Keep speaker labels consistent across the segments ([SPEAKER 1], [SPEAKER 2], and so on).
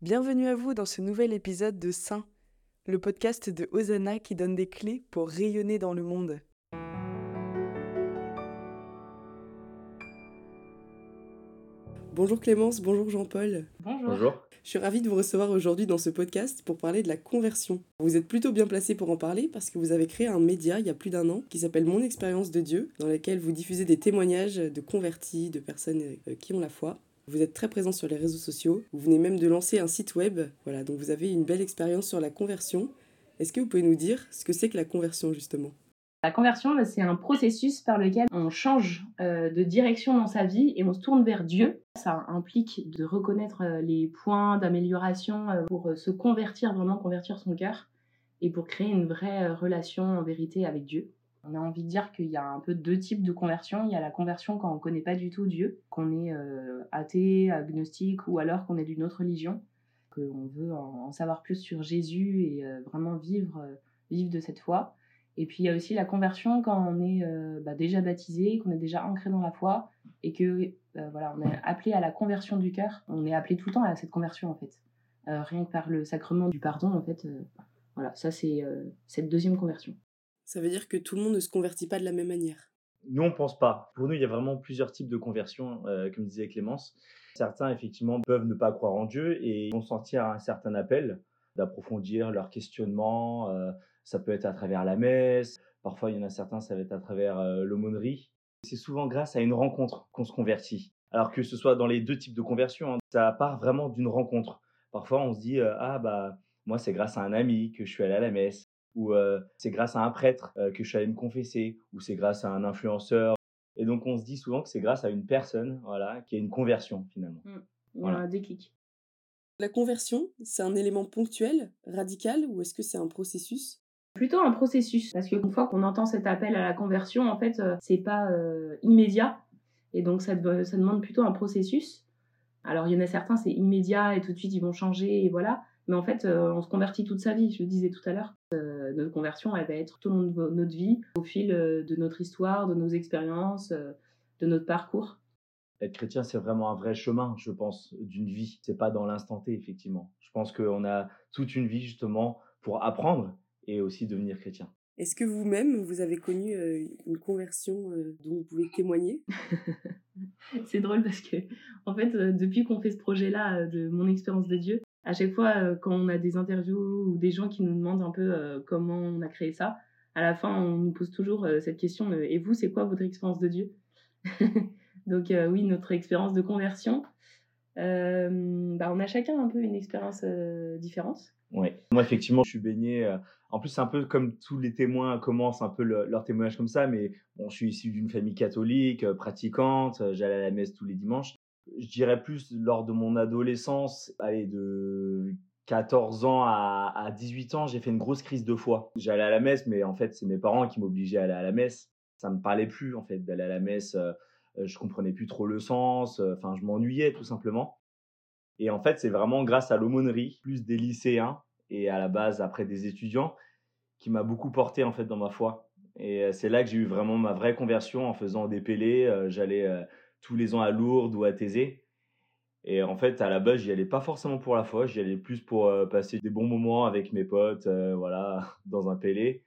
[SPEAKER 1] Bienvenue à vous dans ce nouvel épisode de Saint, le podcast de Hosanna qui donne des clés pour rayonner dans le monde. Bonjour Clémence, bonjour Jean-Paul.
[SPEAKER 2] Bonjour.
[SPEAKER 1] Je suis ravie de vous recevoir aujourd'hui dans ce podcast pour parler de la conversion. Vous êtes plutôt bien placé pour en parler parce que vous avez créé un média il y a plus d'un an qui s'appelle Mon expérience de Dieu, dans lequel vous diffusez des témoignages de convertis, de personnes euh, qui ont la foi. Vous êtes très présent sur les réseaux sociaux. Vous venez même de lancer un site web. Voilà, donc vous avez une belle expérience sur la conversion. Est-ce que vous pouvez nous dire ce que c'est que la conversion justement?
[SPEAKER 2] La conversion, bah, c'est un processus par lequel on change euh, de direction dans sa vie et on se tourne vers Dieu. Ça implique de reconnaître euh, les points d'amélioration euh, pour se convertir, vraiment convertir son cœur et pour créer une vraie relation en vérité avec Dieu. On a envie de dire qu'il y a un peu deux types de conversion. Il y a la conversion quand on ne connaît pas du tout Dieu, qu'on est athée, agnostique ou alors qu'on est d'une autre religion, qu'on veut en, savoir plus sur Jésus et vraiment vivre, vivre de cette foi. Et puis il y a aussi la conversion quand on est euh, bah, déjà baptisé, qu'on est déjà ancré dans la foi et que euh, voilà, on est appelé à la conversion du cœur. On est appelé tout le temps à cette conversion en fait. Euh, rien que par le sacrement du pardon en fait. voilà, ça c'est cette deuxième conversion.
[SPEAKER 1] Ça veut dire que tout le monde ne se convertit pas de la même manière.
[SPEAKER 3] Nous, on pense pas. Pour nous, il y a vraiment plusieurs types de conversion, comme disait Clémence. Certains, effectivement, peuvent ne pas croire en Dieu et vont sentir un certain appel d'approfondir leur questionnement, ça peut être à travers la messe, parfois il y en a certains, ça va être à travers euh, l'aumônerie. C'est souvent grâce à une rencontre qu'on se convertit. Alors que ce soit dans les deux types de conversion, hein, ça part vraiment d'une rencontre. Parfois on se dit euh, ah bah moi c'est grâce à un ami que je suis allé à la messe ou euh, c'est grâce à un prêtre que je suis allé me confesser ou c'est grâce à un influenceur. Et donc on se dit souvent que c'est grâce à une personne voilà qui a une conversion finalement. Mmh.
[SPEAKER 2] Voilà, un déclic.
[SPEAKER 1] La conversion, c'est un élément ponctuel, radical ou est-ce que c'est un processus?
[SPEAKER 2] Plutôt un processus parce qu'une fois qu'on entend cet appel à la conversion, en fait, euh, c'est pas euh, immédiat et donc ça, ça, demande plutôt un processus. Alors il y en a certains, c'est immédiat et tout de suite ils vont changer et voilà. Mais en fait, euh, on se convertit toute sa vie, je le disais tout à l'heure. notre conversion, elle va être tout au long de notre vie, au fil de notre histoire, de nos expériences, de notre parcours.
[SPEAKER 3] Être chrétien, c'est vraiment un vrai chemin, je pense, d'une vie. C'est pas dans l'instant T, effectivement. Je pense qu'on a toute une vie justement pour apprendre et aussi devenir chrétien.
[SPEAKER 1] Est-ce que vous-même, vous avez connu euh, une conversion euh, dont vous pouvez témoigner?
[SPEAKER 2] C'est drôle parce que, en fait, euh, depuis qu'on fait ce projet-là de mon expérience de Dieu, à chaque fois, quand on a des interviews ou des gens qui nous demandent un peu comment on a créé ça, à la fin, on nous pose toujours cette question Et vous, c'est quoi votre expérience de Dieu? Donc, oui, notre expérience de conversion. bah, on a chacun un peu une expérience différente.
[SPEAKER 3] Oui, moi effectivement, je suis baigné. Euh, en plus, c'est un peu comme tous les témoins commencent un peu leur témoignage comme ça, mais bon, je suis issu d'une famille catholique, euh, pratiquante, euh, j'allais à la messe tous les dimanches. Je dirais plus lors de mon adolescence, allez, de 14 ans à, à 18 ans, j'ai fait une grosse crise de foi. J'allais à la messe, mais en fait, c'est mes parents qui m'obligeaient à aller à la messe. Ça me parlait plus, en fait, d'aller à la messe. Je comprenais plus trop le sens. Enfin, je m'ennuyais tout simplement. Et en fait, c'est vraiment grâce à l'aumônerie, plus des lycéens et à la base après des étudiants, qui m'a beaucoup porté en fait dans ma foi. Et euh, c'est là que j'ai eu vraiment ma vraie conversion en faisant des pélés. Euh, j'allais euh, tous les ans à Lourdes ou à Thésée. Et en fait, à la base, j'y allais pas forcément pour la foi, j'y allais plus pour passer des bons moments avec mes potes, voilà, dans un pélé.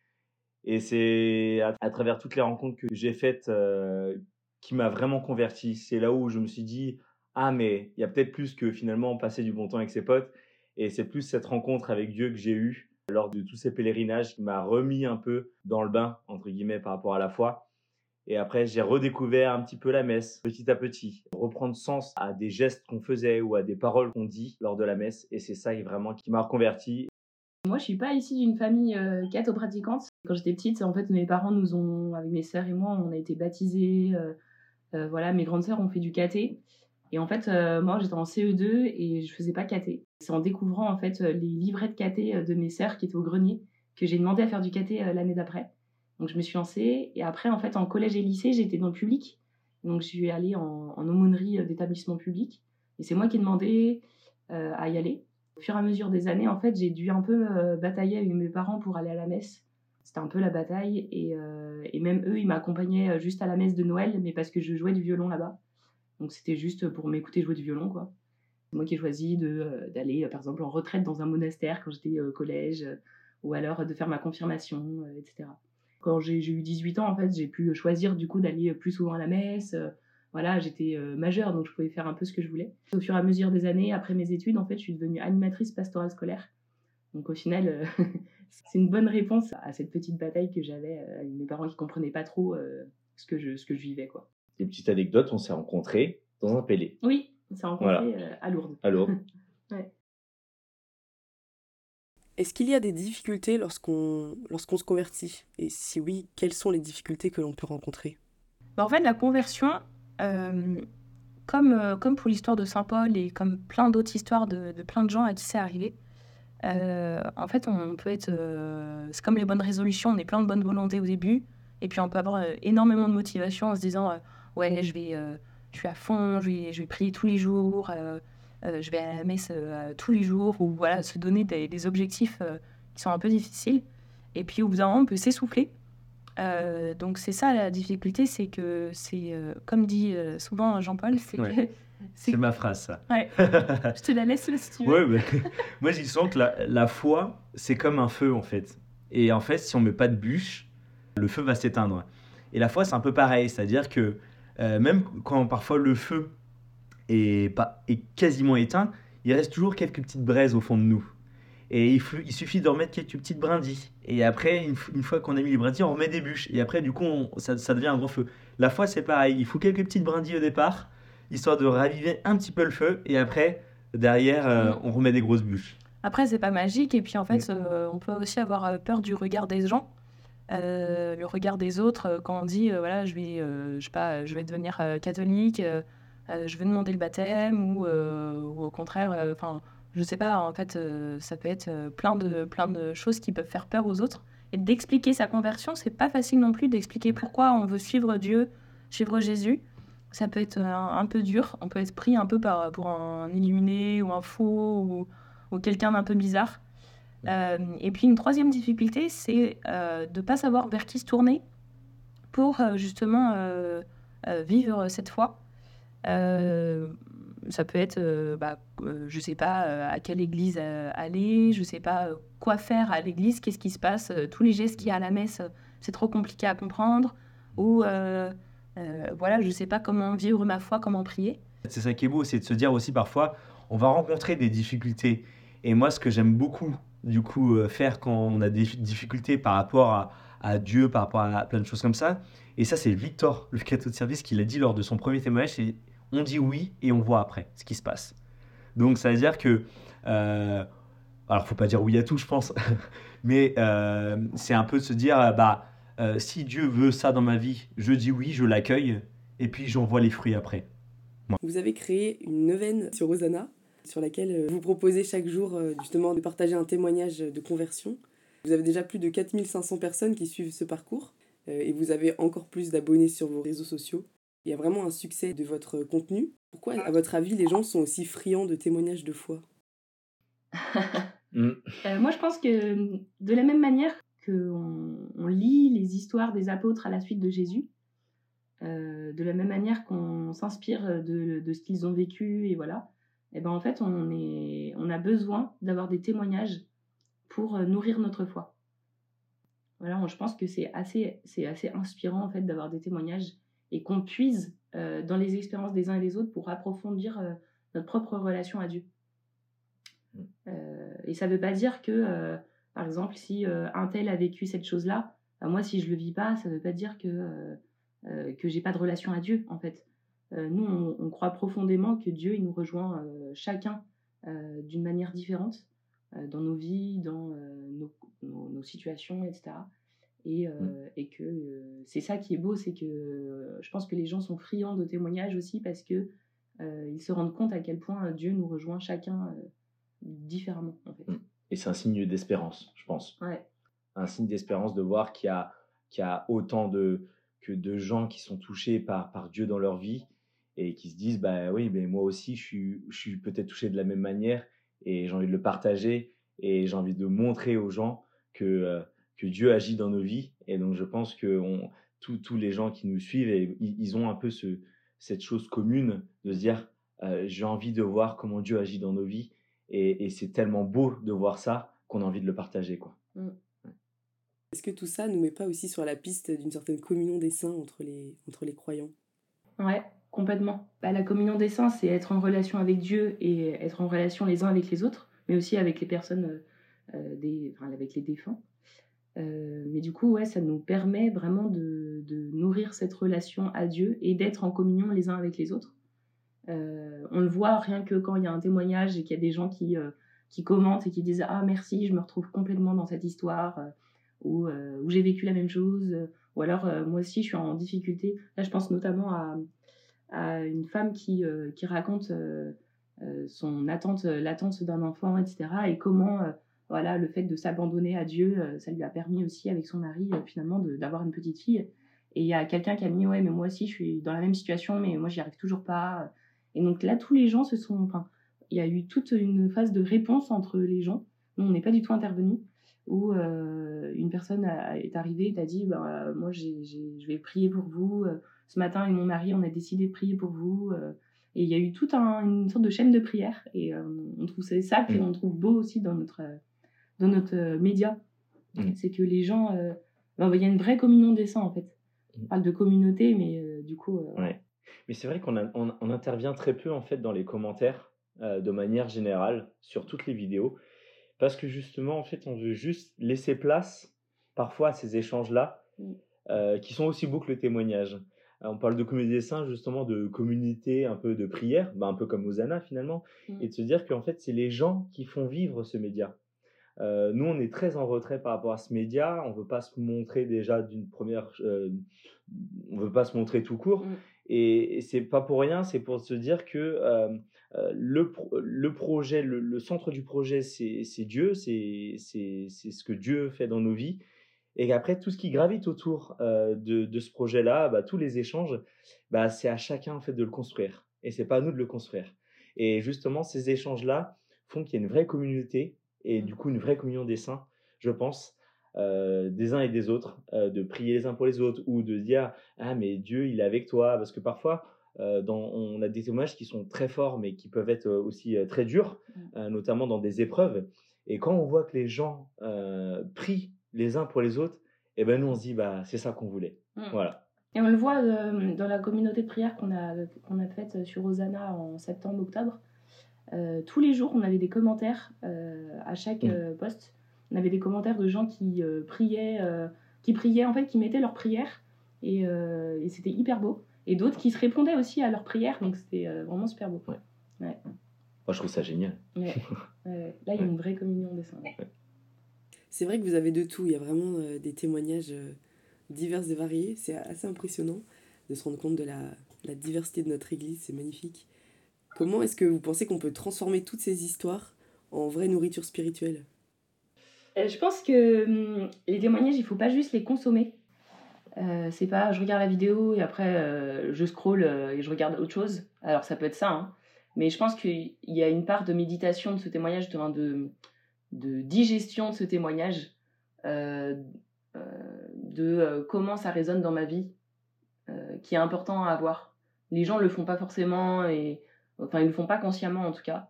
[SPEAKER 3] Et c'est à, travers toutes les rencontres que j'ai faites qui m'a vraiment converti. C'est là où je me suis dit, ah mais il y a peut-être plus que finalement passer du bon temps avec ses potes et c'est plus cette rencontre avec Dieu que j'ai eue lors de tous ces pèlerinages qui m'a remis un peu dans le bain entre guillemets par rapport à la foi et après j'ai redécouvert un petit peu la messe petit à petit reprendre sens à des gestes qu'on faisait ou à des paroles qu'on dit lors de la messe et c'est ça vraiment qui m'a reconverti
[SPEAKER 2] moi, je suis pas ici d'une famille euh, catho-pratiquante. Quand j'étais petite, en fait, mes parents nous ont, avec mes sœurs et moi, on a été baptisés. Euh, euh, voilà, mes grandes sœurs ont fait du caté. Et en fait, euh, moi, j'étais en CE2 et je faisais pas caté. C'est en découvrant en fait les livrets de caté de mes sœurs qui étaient au grenier que j'ai demandé à faire du caté l'année d'après. Donc je me suis lancée et après en fait en collège et lycée j'étais dans le public. Donc je suis allée en, en aumônerie d'établissement public et c'est moi qui ai demandé à y aller. Au fur et à mesure des années en fait j'ai dû un peu batailler avec mes parents pour aller à la messe. C'était un peu la bataille et, et même eux ils m'accompagnaient juste à la messe de Noël mais parce que je jouais du violon là-bas. Donc c'était juste pour m'écouter jouer du violon, quoi.
[SPEAKER 4] C'est moi qui ai choisi d'aller, par exemple, en retraite dans un monastère quand j'étais au collège, ou alors de faire ma confirmation, etc. Quand j'ai eu 18 ans, en fait, j'ai pu choisir du coup d'aller plus souvent à la messe. Voilà, j'étais majeure, donc je pouvais faire un peu ce que je voulais. Au fur et à mesure des années, après mes études, en fait, je suis devenue animatrice pastorale scolaire. Donc au final, c'est une bonne réponse à cette petite bataille que j'avais avec mes parents qui comprenaient pas trop ce que je ce que je vivais quoi.
[SPEAKER 5] Des petites anecdotes, on s'est rencontrés dans un pélé.
[SPEAKER 4] Oui, on s'est rencontrés à Lourdes.
[SPEAKER 5] À Lourdes.
[SPEAKER 4] ouais.
[SPEAKER 1] Est-ce qu'il y a des difficultés lorsqu'on lorsqu'on se convertit? Et si oui, quelles sont les difficultés que l'on peut rencontrer?
[SPEAKER 2] Bah, En fait, la conversion, euh, comme, euh, comme pour l'histoire de Saint Paul et comme plein d'autres histoires de, plein de gens à qui c'est arrivé, euh, en fait, on peut être. c'est comme les bonnes résolutions, on est plein de bonne volonté au début, et puis on peut avoir énormément de motivation en se disant Ouais, je vais. je suis à fond, je vais, je vais prier tous les jours, je vais à la messe tous les jours, ou voilà, se donner des, des objectifs qui sont un peu difficiles. Et puis au bout d'un moment, on peut s'essouffler euh, donc c'est ça la difficulté, c'est que c'est, euh, comme dit euh, souvent Jean-Paul, c'est
[SPEAKER 3] C'est ma phrase, ça.
[SPEAKER 2] Ouais. Je te la laisse si tu veux.
[SPEAKER 3] Ouais, moi, je dis souvent que la, la foi, c'est comme un feu, en fait. Et en fait, si on met pas de bûche, le feu va s'éteindre. Et la foi, c'est un peu pareil. C'est-à-dire que même quand parfois le feu est, pas, est quasiment éteint, il reste toujours quelques petites braises au fond de nous. Et il, il, suffit de remettre quelques petites brindilles. Et après, une, fois qu'on a mis les brindilles, on remet des bûches. Et après, du coup, ça, ça, devient un grand feu. La foi, c'est pareil. Il faut quelques petites brindilles au départ, histoire de raviver un petit peu le feu. Et après, derrière, euh, on remet des grosses bûches.
[SPEAKER 2] Après, c'est pas magique. Et puis, en fait, euh, on peut aussi avoir euh, peur du regard des gens. le regard des autres, quand on dit, voilà, je vais, je sais pas, je vais devenir catholique, je vais demander le baptême, ou, ou au contraire, enfin je sais pas, en fait, euh, ça peut être euh, plein de, plein de choses qui peuvent faire peur aux autres. Et d'expliquer sa conversion, c'est pas facile non plus d'expliquer pourquoi on veut suivre Dieu, suivre Jésus. Ça peut être un, peu dur, on peut être pris un peu par, pour un illuminé ou un faux ou, quelqu'un d'un peu bizarre. Euh, et puis une troisième difficulté, c'est de ne pas savoir vers qui se tourner pour justement vivre cette foi ça peut être, euh, bah, euh, je sais pas euh, à quelle église aller, je sais pas quoi faire à l'église, qu'est-ce qui se passe, tous les gestes qu'il y a à la messe, c'est trop compliqué à comprendre, ou voilà, je sais pas comment vivre ma foi, comment prier.
[SPEAKER 3] C'est ça qui est beau, c'est de se dire aussi parfois, on va rencontrer des difficultés. Et moi, ce que j'aime beaucoup, du coup, faire quand on a des difficultés par rapport à, à Dieu, par rapport à plein de choses comme ça, et ça, c'est Victor, le cateau de service, qui l'a dit lors de son premier témoignage, on dit oui et on voit après ce qui se passe. Donc ça veut dire que, euh, alors faut pas dire oui à tout, je pense, mais euh, c'est un peu de se dire, bah euh, si Dieu veut ça dans ma vie, je dis oui, je l'accueille, et puis j'en vois les fruits après.
[SPEAKER 1] Vous avez créé une neuvaine sur Rosanna, sur laquelle vous proposez chaque jour justement de partager un témoignage de conversion. Vous avez déjà plus de 4500 personnes qui suivent ce parcours et vous avez encore plus d'abonnés sur vos réseaux sociaux. Il y a vraiment un succès de votre contenu. Pourquoi, à votre avis, les gens sont aussi friands de témoignages de foi?
[SPEAKER 4] Mm. euh, Moi, je pense que de la même manière qu'on on lit les histoires des apôtres à la suite de Jésus, euh, de la même manière qu'on s'inspire de, de, ce qu'ils ont vécu, et voilà, et eh ben en fait, on, est, on a besoin d'avoir des témoignages pour euh, nourrir notre foi. Voilà, je pense que c'est assez, c'est assez inspirant en fait d'avoir des témoignages et qu'on puise euh, dans les expériences des uns et des autres pour approfondir euh, notre propre relation à Dieu. Mm. Euh, et ça ne veut pas dire que, par exemple, si un tel a vécu cette chose-là, bah, moi, si je ne le vis pas, ça ne veut pas dire que, que j'ai pas de relation à Dieu, en fait. nous, on, croit profondément que Dieu, il nous rejoint chacun d'une manière différente dans nos vies, dans nos, nos, situations, etc. Et, euh, mmh. et que euh, c'est ça qui est beau, c'est que euh, je pense que les gens sont friands de témoignages aussi parce que ils se rendent compte à quel point Dieu nous rejoint chacun différemment. En fait. Mmh.
[SPEAKER 5] Et c'est un signe d'espérance, je pense.
[SPEAKER 4] Ouais.
[SPEAKER 5] Un signe d'espérance de voir qu'il y a, qu'il y a autant de, que de gens qui sont touchés par, par Dieu dans leur vie et qui se disent bah oui mais moi aussi je suis, je suis peut-être touché de la même manière et j'ai envie de le partager et j'ai envie de montrer aux gens que que Dieu agit dans nos vies. Et donc, je pense que tous les gens qui nous suivent, et, ils ont un peu ce, cette chose commune de se dire
[SPEAKER 3] j'ai envie de voir comment Dieu agit dans nos vies. Et, c'est tellement beau de voir ça qu'on a envie de le partager. quoi. Mmh.
[SPEAKER 1] Est-ce que tout ça nous met pas aussi sur la piste d'une certaine communion des saints entre les, entre les croyants?
[SPEAKER 2] Ouais, complètement. Bah, la communion des saints, c'est être en relation avec Dieu et être en relation les uns avec les autres, mais aussi avec les personnes, euh, des, enfin, avec les défunts. Euh, mais du coup, ouais, ça nous permet vraiment de, nourrir cette relation à Dieu et d'être en communion les uns avec les autres. Euh, on le voit rien que quand il y a un témoignage et qu'il y a des gens qui, qui commentent et qui disent Ah merci, je me retrouve complètement dans cette histoire où, où j'ai vécu la même chose, ou alors moi aussi je suis en difficulté. Là, je pense notamment à, à une femme qui, qui raconte son attente, l'attente d'un enfant, etc. et comment voilà, le fait de s'abandonner à Dieu, euh, ça lui a permis aussi avec son mari euh, finalement d'avoir une petite fille. Et il y a quelqu'un qui a mis ouais mais moi aussi je suis dans la même situation mais moi j'y arrive toujours pas. Et donc là tous les gens se sont, enfin il y a eu toute une phase de réponse entre les gens. Nous on n'est pas du tout intervenu où euh, une personne est arrivée et t'a dit bah, moi je vais prier pour vous. Ce matin et mon mari on a décidé de prier pour vous. Et il y a eu toute une sorte de chaîne de prière et on trouve ça, ça mmh. on trouve beau aussi dans notre dans notre euh, média. Mm. C'est que les gens. Euh, ben, il y a une vraie communion des saints, en fait. On parle de communauté, mais euh, du coup.
[SPEAKER 3] Ouais. Mais c'est vrai qu'on on, intervient très peu, en fait, dans les commentaires, de manière générale, sur toutes les vidéos. Parce que justement, en fait, on veut juste laisser place, parfois, à ces échanges-là, mm. qui sont aussi beaux que le témoignage. On parle de communauté des saints, justement, de communauté un peu de prière, ben, un peu comme Hosanna finalement, mm. et de se dire qu'en fait, c'est les gens qui font vivre ce média. Euh, nous, on est très en retrait par rapport à ce média. On veut pas se montrer déjà d'une première. Euh, on veut pas se montrer tout court. Mm. Et, et c'est pas pour rien. C'est pour se dire que euh, le, le projet, le, centre du projet, c'est Dieu. C'est ce que Dieu fait dans nos vies. Et qu'après, tout ce qui gravite autour de, de, ce projet-là, bah, tous les échanges, bah, c'est à chacun en fait de le construire. Et c'est pas à nous de le construire. Et justement, ces échanges-là font qu'il y a une vraie communauté et du coup une vraie communion des saints, je pense, euh, des uns et des autres, euh, de prier les uns pour les autres ou de dire ah mais Dieu il est avec toi parce que parfois euh, dans, on a des témoignages qui sont très forts mais qui peuvent être aussi très durs, mmh. notamment dans des épreuves. Et quand on voit que les gens prient les uns pour les autres, et eh ben nous on se dit bah c'est ça qu'on voulait. Mmh. Voilà.
[SPEAKER 2] Et on le voit dans la communauté de prière qu'on a, qu'on a faite sur Hosanna en septembre-octobre. Euh, tous les jours, on avait des commentaires euh, à chaque mm. euh, poste. On avait des commentaires de gens qui priaient, qui priaient en fait, qui mettaient leurs prières et, c'était hyper beau. Et d'autres qui se répondaient aussi à leurs prières, donc c'était vraiment super beau.
[SPEAKER 3] Ouais. Moi, je trouve ça génial.
[SPEAKER 2] Là, il y a une vraie communion des saints.
[SPEAKER 1] C'est vrai que vous avez de tout. Il y a vraiment des témoignages divers et variés. C'est assez impressionnant de se rendre compte de la, la diversité de notre Église. C'est magnifique. Comment est-ce que vous pensez qu'on peut transformer toutes ces histoires en vraie nourriture spirituelle?
[SPEAKER 2] Euh, Je pense que hum, les témoignages, il faut pas juste les consommer. Euh, c'est pas je regarde la vidéo et après euh, je scroll et je regarde autre chose. Alors ça peut être ça, hein. mais je pense qu'il y a une part de méditation de ce témoignage, de, de digestion de ce témoignage, de comment ça résonne dans ma vie, qui est important à avoir. Les gens le font pas forcément et Enfin, ils le font pas consciemment en tout cas.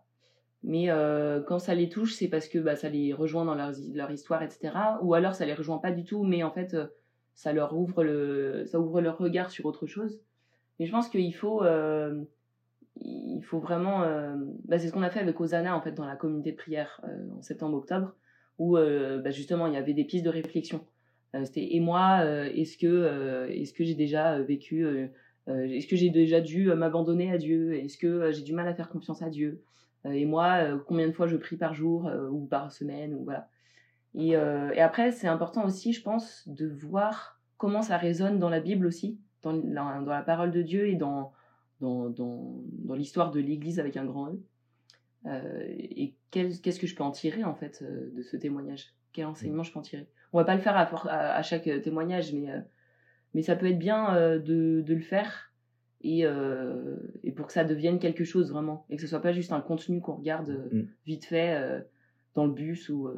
[SPEAKER 2] Mais euh, quand ça les touche, c'est parce que bah, ça les rejoint dans leur, histoire, etc. Ou alors ça les rejoint pas du tout, mais en fait, euh, ça leur ouvre le, ça ouvre leur regard sur autre chose. Mais je pense qu'il faut, euh, il faut vraiment, bah, c'est ce qu'on a fait avec Osana en fait dans la communauté de prière en septembre-octobre, où bah, justement il y avait des pistes de réflexion. C'était et moi, est-ce que, est-ce que j'ai déjà vécu est-ce que j'ai déjà dû euh, m'abandonner à Dieu? Est-ce que euh, j'ai du mal à faire confiance à Dieu? Et moi, combien de fois je prie par jour ou par semaine ou voilà. Et, après, c'est important aussi, je pense, de voir comment ça résonne dans la Bible aussi, dans la, parole de Dieu et dans, dans, dans, l'histoire de l'Église avec un grand E. Euh, et qu'est-ce que je peux en tirer en fait de ce témoignage? Quel enseignement je peux en tirer? On va pas le faire à chaque témoignage, mais mais ça peut être bien euh, de, de, le faire et, euh, et, pour que ça devienne quelque chose vraiment et que ce soit pas juste un contenu qu'on regarde euh, mm. vite fait dans le bus ou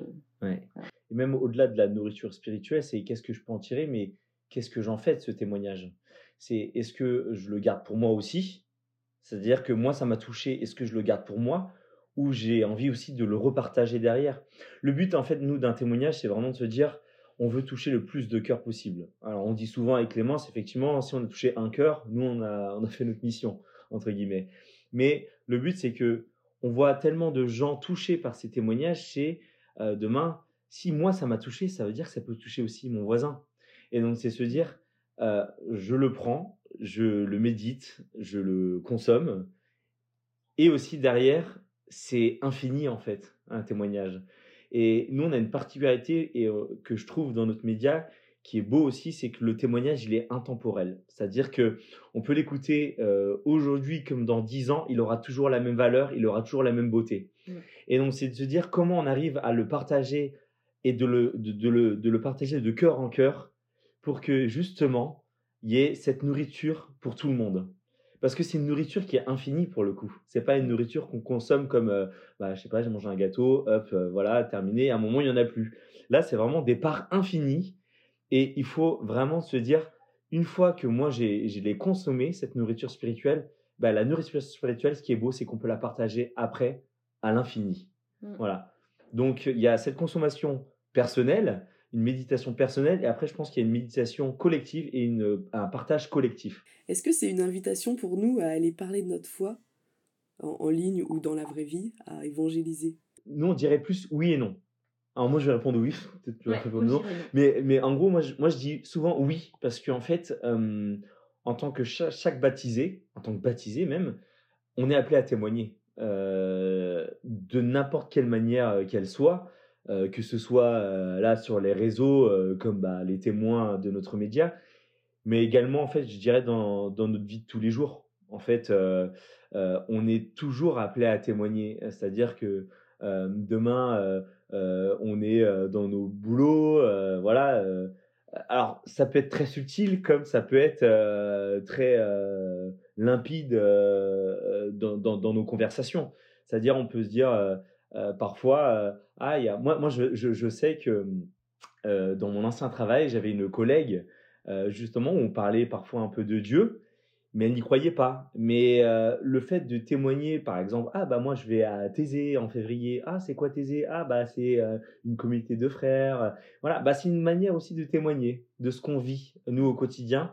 [SPEAKER 3] ouais. et même au-delà de la nourriture spirituelle c'est qu'est-ce que je peux en tirer mais qu'est-ce que j'en fais de ce témoignage? C'est est-ce que je le garde pour moi aussi? C'est-à-dire que moi, ça m'a touché, est-ce que je le garde pour moi? Ou j'ai envie aussi de le repartager derrière? Le but, en fait, nous, d'un témoignage, c'est vraiment de se dire, on veut toucher le plus de cœurs possible. Alors, on dit souvent avec Clémence, effectivement, si on a touché un cœur, nous, on a, on a fait notre mission, entre guillemets. Mais le but, c'est que on voit tellement de gens touchés par ces témoignages, c'est euh, demain, si moi, ça m'a touché, ça veut dire que ça peut toucher aussi mon voisin. Et donc, c'est se dire, euh, je le prends, je le médite, je le consomme. Et aussi derrière, c'est infini en fait, un témoignage. Et nous, on a une particularité et, euh, que je trouve dans notre média qui est beau aussi, c'est que le témoignage, il est intemporel. C'est-à-dire que on peut l'écouter euh, aujourd'hui comme dans dix ans, il aura toujours la même valeur, il aura toujours la même beauté. Et donc, c'est de se dire comment on arrive à le partager et de le, de le, de le partager de cœur en cœur pour que justement, il y ait cette nourriture pour tout le monde. Parce que c'est une nourriture qui est infinie pour le coup. C'est pas une nourriture qu'on consomme comme, euh, bah, je sais pas, j'ai mangé un gâteau, hop, euh, voilà, terminé. À un moment, il y en a plus. Là, c'est vraiment des parts infinies. Et il faut vraiment se dire, une fois que moi, j'ai l'ai consommé, cette nourriture spirituelle, bah, la nourriture spirituelle, ce qui est beau, c'est qu'on peut la partager après à l'infini. Mmh. Voilà. Donc, il y a cette consommation personnelle, une méditation personnelle et après je pense qu'il y a une méditation collective et une, un partage collectif.
[SPEAKER 1] Est-ce que c'est une invitation pour nous à aller parler de notre foi en, ligne ou dans la vraie vie, à évangéliser?
[SPEAKER 3] Nous on dirait plus oui et non. Alors moi je vais répondre oui, peut-être tu vas répondre non. Mais, mais en gros moi je, moi je dis souvent oui parce qu'en fait euh, en tant que chaque, baptisé, en tant que baptisé même, on est appelé à témoigner euh, de n'importe quelle manière euh, qu'elle soit. Euh, que ce soit euh, là sur les réseaux euh, comme bah, les témoins de notre média, mais également en fait, je dirais dans, dans notre vie de tous les jours. En fait, on est toujours appelé à témoigner, c'est-à-dire que demain on est dans nos boulots, voilà. alors ça peut être très subtil comme ça peut être très limpide dans, dans, nos conversations. C'est-à-dire on peut se dire parfois, euh, ah, moi, moi je sais que euh, dans mon ancien travail, j'avais une collègue, justement, où on parlait parfois un peu de Dieu, mais elle n'y croyait pas. Mais le fait de témoigner, par exemple, ah bah moi je vais à Thésée en février, ah c'est quoi Thésée? Ah bah c'est une communauté de frères. Voilà, bah c'est une manière aussi de témoigner de ce qu'on vit nous au quotidien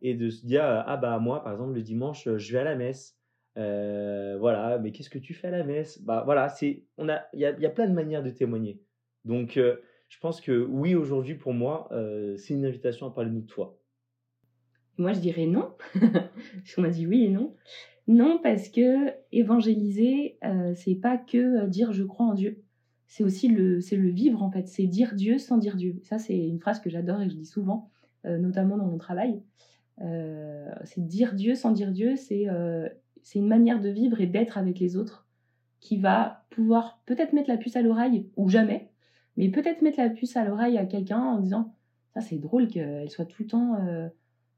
[SPEAKER 3] et de se dire ah bah moi par exemple le dimanche je vais à la messe. Euh, voilà, mais qu'est-ce que tu fais à la messe? Bah voilà, c'est on a il y a, y a, plein de manières de témoigner. Donc euh, je pense que oui aujourd'hui pour moi euh, c'est une invitation à parler de foi.
[SPEAKER 2] Moi je dirais non. on a dit oui et non. Non parce que évangéliser c'est pas que dire je crois en Dieu. C'est aussi le c'est le vivre en fait, c'est dire Dieu sans dire Dieu. Ça c'est une phrase que j'adore et que je dis souvent notamment dans mon travail. c'est dire Dieu sans dire Dieu, c'est c'est une manière de vivre et d'être avec les autres qui va pouvoir peut-être mettre la puce à l'oreille ou jamais, mais peut-être mettre la puce à l'oreille à quelqu'un en disant ça c'est drôle qu'elle soit tout le temps, euh,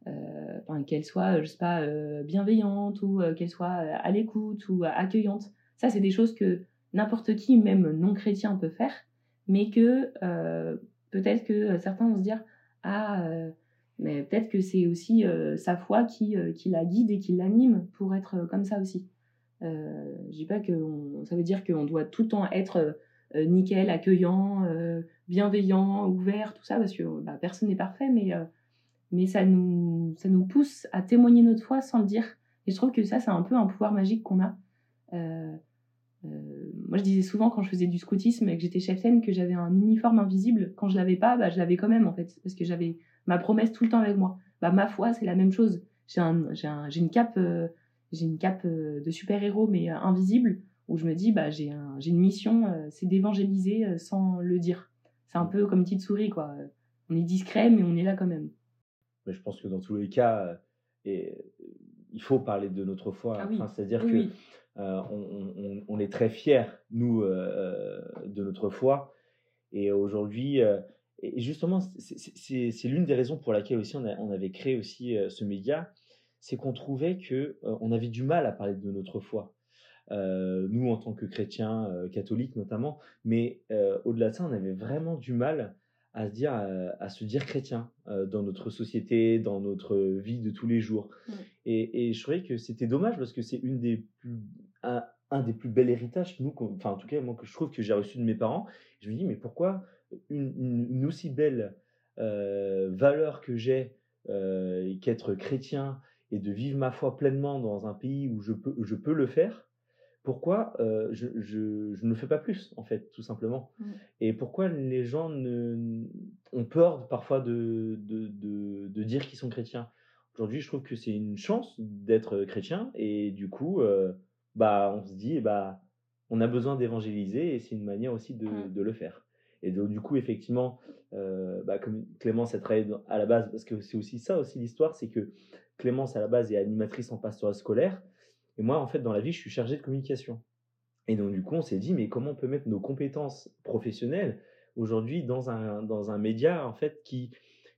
[SPEAKER 2] euh, qu'elle soit je sais pas euh, bienveillante ou qu'elle soit à l'écoute ou accueillante. Ça c'est des choses que n'importe qui, même non chrétien, peut faire, mais que peut-être que certains vont se dire ah mais peut-être que c'est aussi euh, sa foi qui, euh, qui, la guide et qui l'anime pour être euh, comme ça aussi. Je dis pas que ça veut dire qu'on doit tout le temps être nickel, accueillant, bienveillant, ouvert, tout ça, parce que bah, personne n'est parfait, mais, mais ça, nous, ça nous pousse à témoigner notre foi sans le dire. Et je trouve que ça, c'est un peu un pouvoir magique qu'on a. moi, je disais souvent quand je faisais du scoutisme et que j'étais cheftaine que j'avais un uniforme invisible. Quand je l'avais pas, bah, je l'avais quand même en fait, parce que j'avais ma promesse tout le temps avec moi. Bah, ma foi, c'est la même chose. J'ai un, un, une cape, euh, j'ai une cape euh, de super-héros, mais euh, invisible, où je me dis, bah, j'ai un, une mission, c'est d'évangéliser sans le dire. C'est un peu comme petite souris, quoi. On est discret, mais on est là quand même.
[SPEAKER 3] Mais je pense que dans tous les cas, et, il faut parler de notre foi.
[SPEAKER 2] Ah
[SPEAKER 3] C'est-à-dire qu'on que on, on, est très fiers, nous, de notre foi. Et aujourd'hui, et justement, c'est l'une des raisons pour laquelle aussi on, on avait créé aussi euh, ce média, c'est qu'on trouvait que euh, on avait du mal à parler de notre foi. Euh, nous, en tant que chrétiens catholiques notamment, mais au-delà de ça, on avait vraiment du mal à se dire, à, se dire chrétien dans notre société, dans notre vie de tous les jours. Et, et, je trouvais que c'était dommage parce que c'est une des plus, un, des plus bels héritages, nous, enfin en tout cas moi que je trouve que j'ai reçu de mes parents. Je me dis mais pourquoi une, une, aussi belle valeur que j'ai qu'être chrétien et de vivre ma foi pleinement dans un pays où je peux, je peux le faire, pourquoi je, je, je, ne fais pas plus, en fait, tout simplement mmh. Et pourquoi les gens ne, ont peur parfois de, de, de, de dire qu'ils sont chrétiens? Aujourd'hui, je trouve que c'est une chance d'être chrétien et du coup, bah, on se dit, bah, on a besoin d'évangéliser et c'est une manière aussi de, mmh. de, le faire. Et donc, du coup, effectivement, bah, comme Clémence a travaillé à la base, parce que c'est aussi ça aussi l'histoire, c'est que Clémence à la base est animatrice en pastorat scolaire et moi, en fait, dans la vie, je suis chargé de communication. Et donc, du coup, on s'est dit, mais comment on peut mettre nos compétences professionnelles aujourd'hui dans un, dans un média, en fait, qui,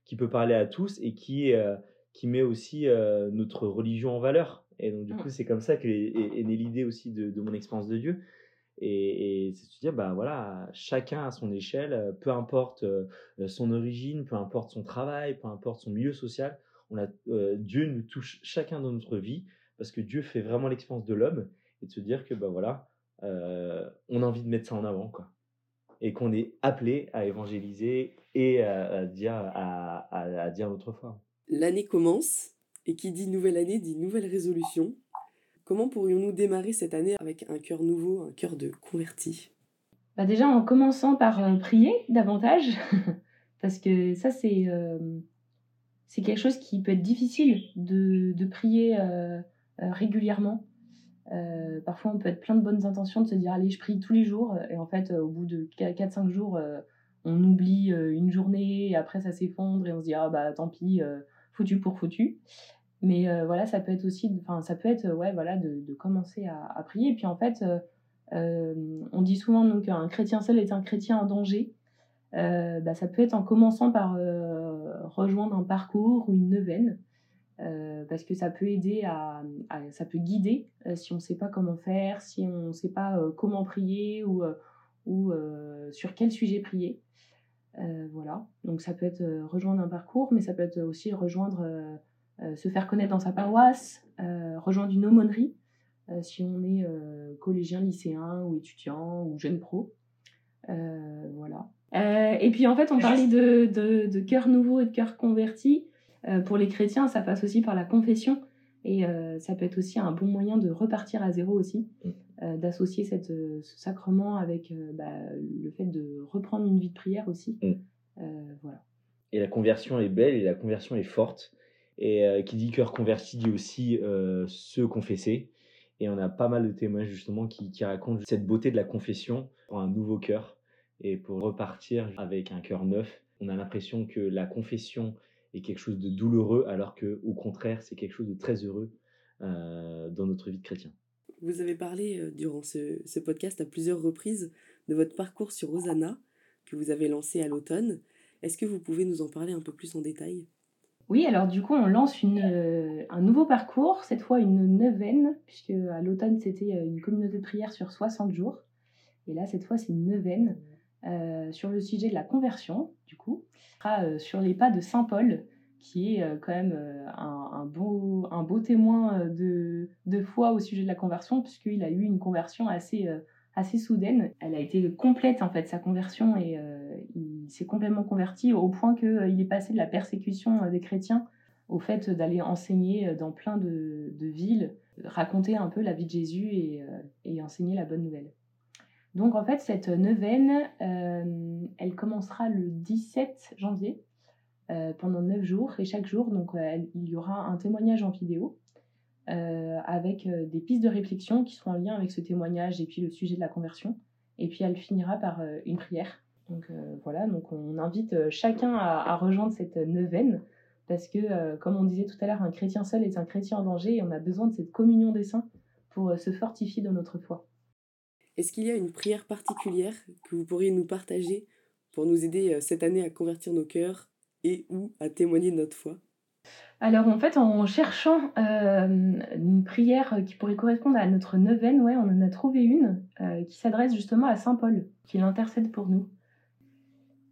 [SPEAKER 3] qui peut parler à tous et qui, euh, qui met aussi euh, notre religion en valeur. Et donc, du mmh. coup, c'est comme ça qu'est est, née l'idée aussi de, de, mon expérience de Dieu. Et, c'est de se dire, bah voilà, chacun à son échelle, peu importe euh, son origine, peu importe son travail, peu importe son milieu social, Dieu nous touche chacun dans notre vie parce que Dieu fait vraiment l'expérience de l'homme et de se dire que ben voilà, euh, on a envie de mettre ça en avant quoi, et qu'on est appelé à évangéliser et à, dire à, dire notre foi.
[SPEAKER 1] L'année commence et qui dit nouvelle année dit nouvelle résolution. Comment pourrions-nous démarrer cette année avec un cœur nouveau, un cœur de converti?
[SPEAKER 2] Bah Déjà en commençant par euh, prier davantage, parce que ça c'est euh, c'est quelque chose qui peut être difficile de, de prier euh, régulièrement. Parfois, on peut être plein de bonnes intentions de se dire allez, je prie tous les jours, et en fait, au bout de 4-5 jours, on oublie une journée, et après ça s'effondre, et on se dit ah bah tant pis, foutu pour foutu. Mais voilà, ça peut être aussi, enfin, ça peut être, ouais, voilà, de, commencer à, à, prier. Puis en fait, on dit souvent donc qu'un chrétien seul est un chrétien en danger. bah, ça peut être en commençant par rejoindre un parcours ou une neuvaine. Euh, parce que ça peut aider à, ça peut guider euh, si on ne sait pas comment faire, si on ne sait pas euh, comment prier ou, ou sur quel sujet prier. voilà, donc ça peut être rejoindre un parcours, mais ça peut être aussi rejoindre, se faire connaître dans sa paroisse, rejoindre une aumônerie, si on est collégien, lycéen ou étudiant ou jeune pro. voilà. et puis en fait, on parlait de, de, de cœur nouveau et de cœur converti. Euh, pour les chrétiens, ça passe aussi par la confession. Et euh, ça peut être aussi un bon moyen de repartir à zéro aussi, mm. euh, d'associer cette, ce sacrement avec bah, le fait de reprendre une vie de prière aussi. Mm. voilà.
[SPEAKER 3] Et la conversion est belle et la conversion est forte. Et qui dit cœur converti dit aussi se confesser. Et on a pas mal de témoignages justement qui, racontent cette beauté de la confession pour un nouveau cœur et pour repartir avec un cœur neuf. On a l'impression que la confession est quelque chose de douloureux, alors que au contraire, c'est quelque chose de très heureux euh, dans notre vie de chrétien.
[SPEAKER 1] Vous avez parlé euh, durant ce, ce, podcast à plusieurs reprises de votre parcours sur Rosanna que vous avez lancé à l'automne. Est-ce que vous pouvez nous en parler un peu plus en détail?
[SPEAKER 2] Oui, alors du coup, on lance euh, un nouveau parcours, cette fois une neuvaine, puisque à l'automne, c'était une communauté de prière sur 60 jours. Et là, cette fois, c'est une neuvaine euh, sur le sujet de la conversion, du coup, sera euh, sur les pas de Saint Paul, qui est euh, quand même un, beau, témoin de, foi au sujet de la conversion, puisqu'il a eu une conversion assez, soudaine. Elle a été complète, en fait, sa conversion, et s'est complètement converti au point qu'il est passé de la persécution des chrétiens au fait d'aller enseigner dans plein de, villes, raconter un peu la vie de Jésus et, enseigner la bonne nouvelle. Donc en fait, cette neuvaine, euh, elle commencera le 17 janvier euh, pendant 9 jours et chaque jour, donc euh, il y aura un témoignage en vidéo avec des pistes de réflexion qui seront en lien avec ce témoignage et puis le sujet de la conversion. Et puis elle finira par une prière. Donc voilà, donc on invite chacun à, à, rejoindre cette neuvaine parce que, comme on disait tout à l'heure, un chrétien seul est un chrétien en danger et on a besoin de cette communion des saints pour se fortifier dans notre foi.
[SPEAKER 1] Est-ce qu'il y a une prière particulière que vous pourriez nous partager pour nous aider euh, cette année à convertir nos cœurs et ou à témoigner de notre foi?
[SPEAKER 2] Alors en fait, en cherchant euh, une prière qui pourrait correspondre à notre neuvaine, ouais, on en a trouvé une euh, qui s'adresse justement à Saint Paul, qui l'intercède pour nous.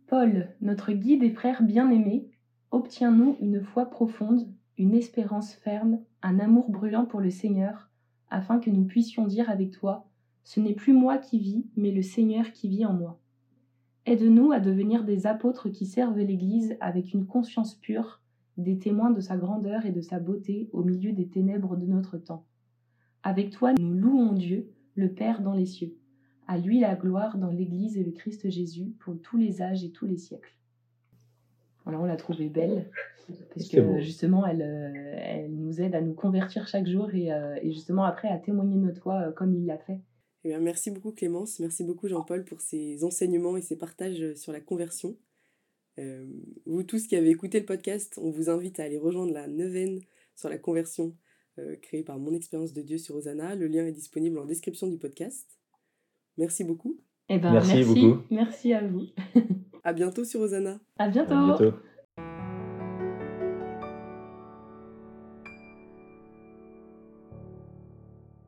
[SPEAKER 2] Paul, notre guide et frère bien-aimé, obtiens-nous une foi profonde, une espérance ferme, un amour brûlant pour le Seigneur, afin que nous puissions dire avec toi, Ce n'est plus moi qui vis, mais le Seigneur qui vit en moi. Aide-nous à devenir des apôtres qui servent l'Église avec une conscience pure, des témoins de sa grandeur et de sa beauté au milieu des ténèbres de notre temps. Avec toi, nous louons Dieu, le Père dans les cieux. À lui la gloire dans l'Église et le Christ Jésus pour tous les âges et tous les siècles. Voilà, on l'a trouvée belle, parce que justement, elle, euh, elle, nous aide à nous convertir chaque jour et, euh, et justement après à témoigner notre foi euh, comme il l'a fait.
[SPEAKER 1] Eh bien, merci beaucoup Clémence, merci beaucoup Jean-Paul pour ces enseignements et ces partages sur la conversion. Euh, vous tous qui avez écouté le podcast, on vous invite à aller rejoindre la neuvaine sur la conversion euh, créée par mon expérience de Dieu sur Osana. Le lien est disponible en description du podcast. Merci beaucoup.
[SPEAKER 2] Eh ben, merci, merci beaucoup. Merci à vous.
[SPEAKER 1] à bientôt sur Osana.
[SPEAKER 2] À bientôt. À bientôt.